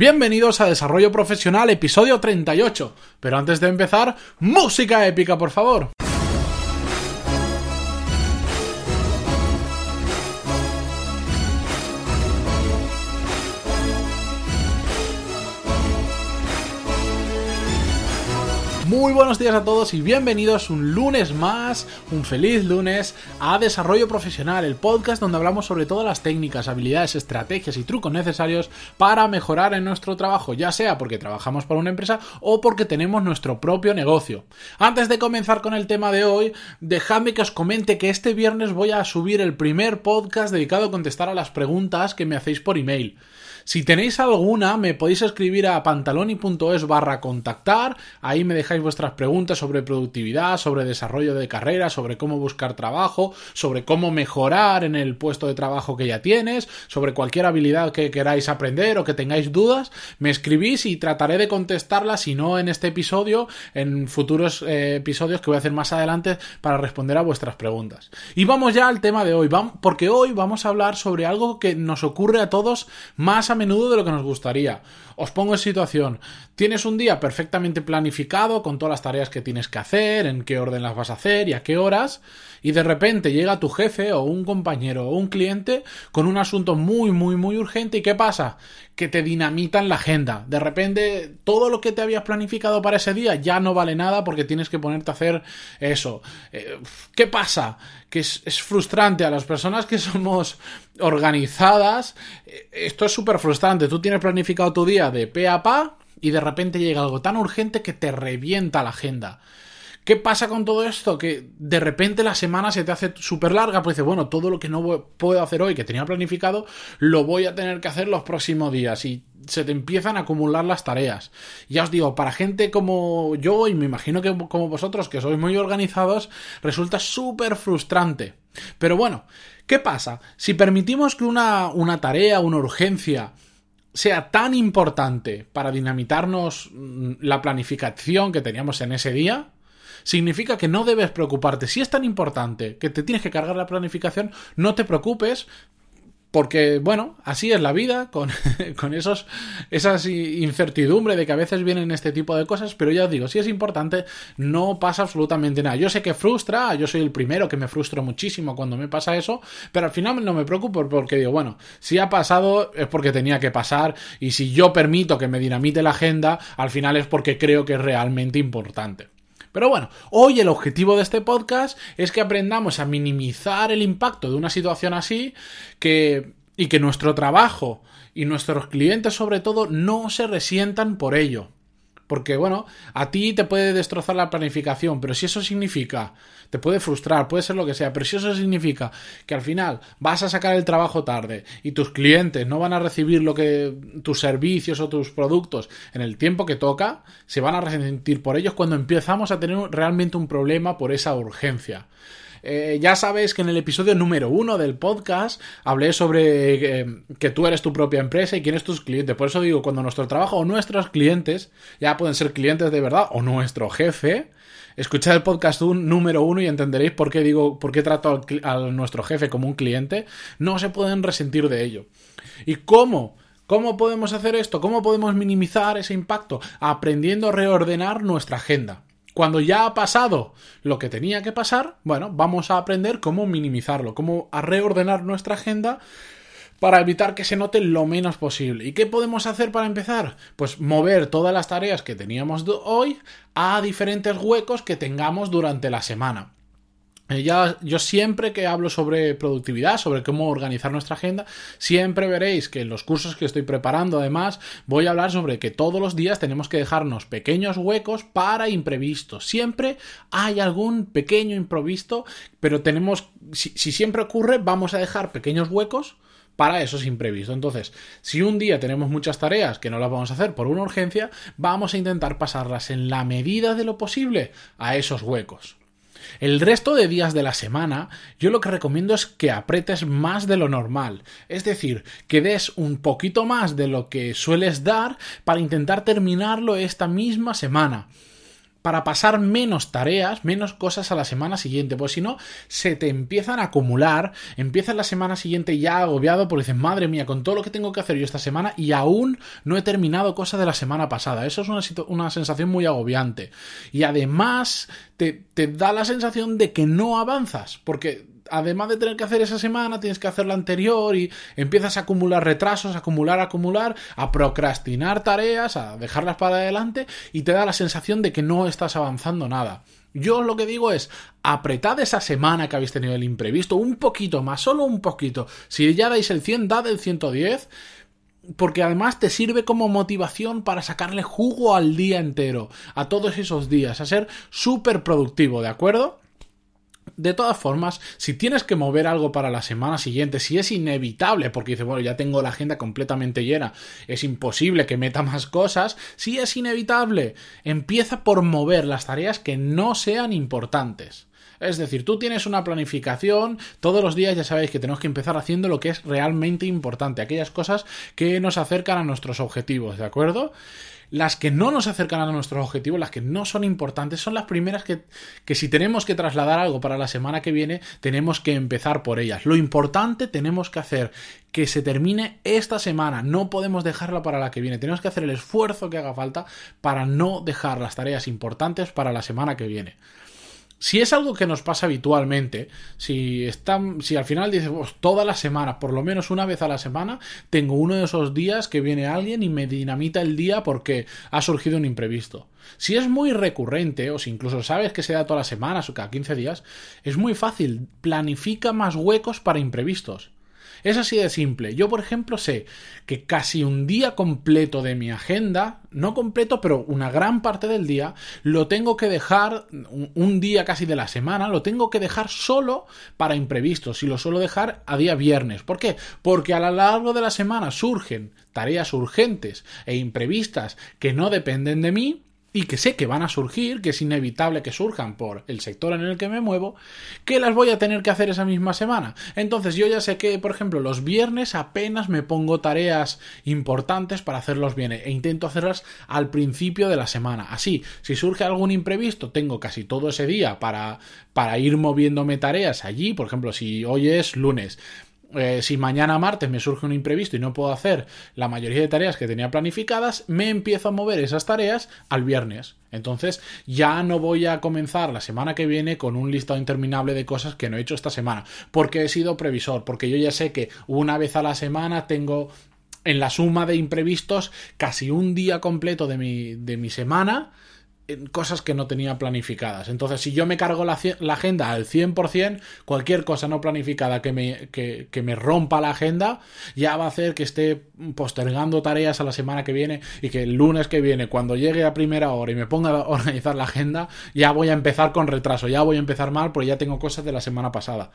Bienvenidos a Desarrollo Profesional, episodio 38. Pero antes de empezar, música épica, por favor. Muy buenos días a todos y bienvenidos un lunes más, un feliz lunes a Desarrollo Profesional, el podcast donde hablamos sobre todas las técnicas, habilidades, estrategias y trucos necesarios para mejorar en nuestro trabajo, ya sea porque trabajamos para una empresa o porque tenemos nuestro propio negocio. Antes de comenzar con el tema de hoy, dejadme que os comente que este viernes voy a subir el primer podcast dedicado a contestar a las preguntas que me hacéis por email. Si tenéis alguna, me podéis escribir a pantaloni.es barra contactar. Ahí me dejáis vuestras preguntas sobre productividad, sobre desarrollo de carrera, sobre cómo buscar trabajo, sobre cómo mejorar en el puesto de trabajo que ya tienes, sobre cualquier habilidad que queráis aprender o que tengáis dudas. Me escribís y trataré de contestarlas, si no en este episodio, en futuros eh, episodios que voy a hacer más adelante para responder a vuestras preguntas. Y vamos ya al tema de hoy, porque hoy vamos a hablar sobre algo que nos ocurre a todos más a menudo de lo que nos gustaría. Os pongo en situación. Tienes un día perfectamente planificado con todas las tareas que tienes que hacer, en qué orden las vas a hacer y a qué horas, y de repente llega tu jefe o un compañero o un cliente con un asunto muy, muy, muy urgente y ¿qué pasa? Que te dinamitan la agenda. De repente todo lo que te habías planificado para ese día ya no vale nada porque tienes que ponerte a hacer eso. Eh, ¿Qué pasa? Que es, es frustrante a las personas que somos organizadas. Eh, esto es súper frustrante. Tú tienes planificado tu día de pe a pa y de repente llega algo tan urgente que te revienta la agenda. ¿Qué pasa con todo esto? Que de repente la semana se te hace súper larga, pues dices, bueno, todo lo que no puedo hacer hoy, que tenía planificado, lo voy a tener que hacer los próximos días y se te empiezan a acumular las tareas. Ya os digo, para gente como yo y me imagino que como vosotros, que sois muy organizados, resulta súper frustrante. Pero bueno, ¿qué pasa? Si permitimos que una, una tarea, una urgencia, sea tan importante para dinamitarnos mm, la planificación que teníamos en ese día, significa que no debes preocuparte. Si es tan importante que te tienes que cargar la planificación, no te preocupes, porque, bueno, así es la vida, con, con esos, esas incertidumbre de que a veces vienen este tipo de cosas, pero ya os digo, si es importante, no pasa absolutamente nada. Yo sé que frustra, yo soy el primero que me frustro muchísimo cuando me pasa eso, pero al final no me preocupo porque digo, bueno, si ha pasado es porque tenía que pasar, y si yo permito que me dinamite la agenda, al final es porque creo que es realmente importante. Pero bueno, hoy el objetivo de este podcast es que aprendamos a minimizar el impacto de una situación así que, y que nuestro trabajo y nuestros clientes sobre todo no se resientan por ello. Porque, bueno, a ti te puede destrozar la planificación, pero si eso significa, te puede frustrar, puede ser lo que sea, pero si eso significa que al final vas a sacar el trabajo tarde y tus clientes no van a recibir lo que tus servicios o tus productos en el tiempo que toca, se van a resentir por ellos cuando empezamos a tener realmente un problema por esa urgencia. Eh, ya sabéis que en el episodio número uno del podcast hablé sobre eh, que tú eres tu propia empresa y quién es tus clientes. Por eso digo, cuando nuestro trabajo o nuestros clientes, ya pueden ser clientes de verdad o nuestro jefe, escuchad el podcast número uno y entenderéis por qué digo, por qué trato a nuestro jefe como un cliente. No se pueden resentir de ello. ¿Y cómo? ¿Cómo podemos hacer esto? ¿Cómo podemos minimizar ese impacto? Aprendiendo a reordenar nuestra agenda. Cuando ya ha pasado lo que tenía que pasar, bueno, vamos a aprender cómo minimizarlo, cómo a reordenar nuestra agenda para evitar que se note lo menos posible. ¿Y qué podemos hacer para empezar? Pues mover todas las tareas que teníamos hoy a diferentes huecos que tengamos durante la semana. Eh, ya, yo siempre que hablo sobre productividad, sobre cómo organizar nuestra agenda, siempre veréis que en los cursos que estoy preparando, además, voy a hablar sobre que todos los días tenemos que dejarnos pequeños huecos para imprevistos. Siempre hay algún pequeño imprevisto, pero tenemos, si, si siempre ocurre, vamos a dejar pequeños huecos para esos imprevistos. Entonces, si un día tenemos muchas tareas que no las vamos a hacer por una urgencia, vamos a intentar pasarlas en la medida de lo posible a esos huecos. El resto de días de la semana, yo lo que recomiendo es que apretes más de lo normal, es decir, que des un poquito más de lo que sueles dar para intentar terminarlo esta misma semana. Para pasar menos tareas, menos cosas a la semana siguiente, pues si no, se te empiezan a acumular, empiezas la semana siguiente ya agobiado porque dices, madre mía, con todo lo que tengo que hacer yo esta semana y aún no he terminado cosas de la semana pasada. Eso es una, una sensación muy agobiante. Y además te, te da la sensación de que no avanzas, porque además de tener que hacer esa semana, tienes que hacer la anterior y empiezas a acumular retrasos, a acumular, a acumular, a procrastinar tareas, a dejarlas para adelante y te da la sensación de que no estás avanzando nada. Yo lo que digo es, apretad esa semana que habéis tenido el imprevisto un poquito más, solo un poquito. Si ya dais el 100, dad el 110 porque además te sirve como motivación para sacarle jugo al día entero, a todos esos días, a ser súper productivo, ¿de acuerdo? De todas formas, si tienes que mover algo para la semana siguiente, si es inevitable, porque dices, bueno, ya tengo la agenda completamente llena, es imposible que meta más cosas, si es inevitable, empieza por mover las tareas que no sean importantes. Es decir, tú tienes una planificación, todos los días ya sabéis que tenemos que empezar haciendo lo que es realmente importante, aquellas cosas que nos acercan a nuestros objetivos, ¿de acuerdo? Las que no nos acercan a nuestros objetivos, las que no son importantes, son las primeras que, que si tenemos que trasladar algo para la semana que viene, tenemos que empezar por ellas. Lo importante tenemos que hacer que se termine esta semana, no podemos dejarla para la que viene, tenemos que hacer el esfuerzo que haga falta para no dejar las tareas importantes para la semana que viene. Si es algo que nos pasa habitualmente, si, están, si al final dices, pues, toda la semana, por lo menos una vez a la semana, tengo uno de esos días que viene alguien y me dinamita el día porque ha surgido un imprevisto. Si es muy recurrente, o si incluso sabes que se da todas las semanas o cada 15 días, es muy fácil, planifica más huecos para imprevistos. Es así de simple. Yo, por ejemplo, sé que casi un día completo de mi agenda, no completo, pero una gran parte del día, lo tengo que dejar, un día casi de la semana, lo tengo que dejar solo para imprevistos y lo suelo dejar a día viernes. ¿Por qué? Porque a lo largo de la semana surgen tareas urgentes e imprevistas que no dependen de mí y que sé que van a surgir, que es inevitable que surjan por el sector en el que me muevo, que las voy a tener que hacer esa misma semana. Entonces yo ya sé que, por ejemplo, los viernes apenas me pongo tareas importantes para hacerlos bien e intento hacerlas al principio de la semana. Así, si surge algún imprevisto, tengo casi todo ese día para, para ir moviéndome tareas allí. Por ejemplo, si hoy es lunes, eh, si mañana martes me surge un imprevisto y no puedo hacer la mayoría de tareas que tenía planificadas, me empiezo a mover esas tareas al viernes. Entonces ya no voy a comenzar la semana que viene con un listado interminable de cosas que no he hecho esta semana, porque he sido previsor, porque yo ya sé que una vez a la semana tengo en la suma de imprevistos casi un día completo de mi, de mi semana cosas que no tenía planificadas. Entonces, si yo me cargo la, agenda al 100%, cualquier cosa no planificada que me, que, que me rompa la agenda ya va a hacer que esté postergando tareas a la semana que viene y que el lunes que viene, cuando llegue a primera hora y me ponga a organizar la agenda, ya voy a empezar con retraso, ya voy a empezar mal porque ya tengo cosas de la semana pasada.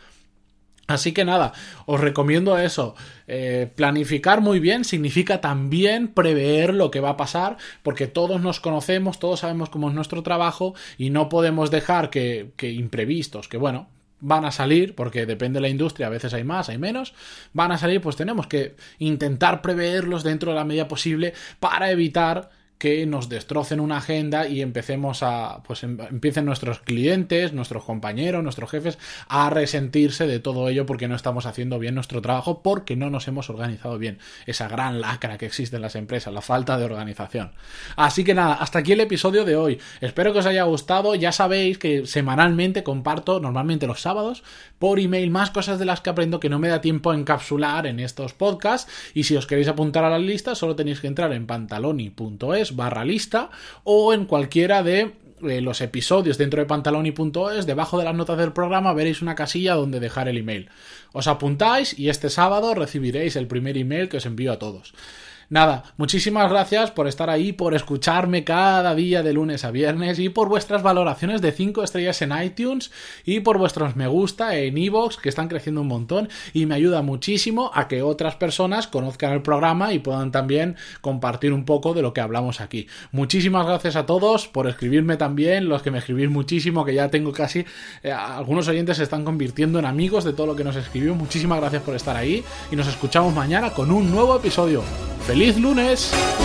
Así que nada, os recomiendo eso. Eh, planificar muy bien significa también prever lo que va a pasar, porque todos nos conocemos, todos sabemos cómo es nuestro trabajo y no podemos dejar que, que imprevistos, que bueno, van a salir, porque depende de la industria, a veces hay más, hay menos, van a salir, pues tenemos que intentar preverlos dentro de la medida posible para evitar que nos destrocen una agenda y empecemos a, pues em, empiecen nuestros clientes, nuestros compañeros, nuestros jefes a resentirse de todo ello porque no estamos haciendo bien nuestro trabajo, porque no nos hemos organizado bien. Esa gran lacra que existe en las empresas, la falta de organización. Así que nada, hasta aquí el episodio de hoy. Espero que os haya gustado. Ya sabéis que semanalmente comparto, normalmente los sábados, por email más cosas de las que aprendo que no me da tiempo a encapsular en estos podcasts. Y si os queréis apuntar a la lista, solo tenéis que entrar en pantaloni.es barra lista o en cualquiera de eh, los episodios dentro de pantaloni.es, debajo de las notas del programa veréis una casilla donde dejar el email. Os apuntáis y este sábado recibiréis el primer email que os envío a todos. Nada, muchísimas gracias por estar ahí, por escucharme cada día de lunes a viernes y por vuestras valoraciones de 5 estrellas en iTunes y por vuestros me gusta en iVoox que están creciendo un montón y me ayuda muchísimo a que otras personas conozcan el programa y puedan también compartir un poco de lo que hablamos aquí. Muchísimas gracias a todos por escribirme también, los que me escribís muchísimo, que ya tengo casi, eh, algunos oyentes se están convirtiendo en amigos de todo lo que nos escribió. Muchísimas gracias por estar ahí y nos escuchamos mañana con un nuevo episodio. ¡Feliz lunes!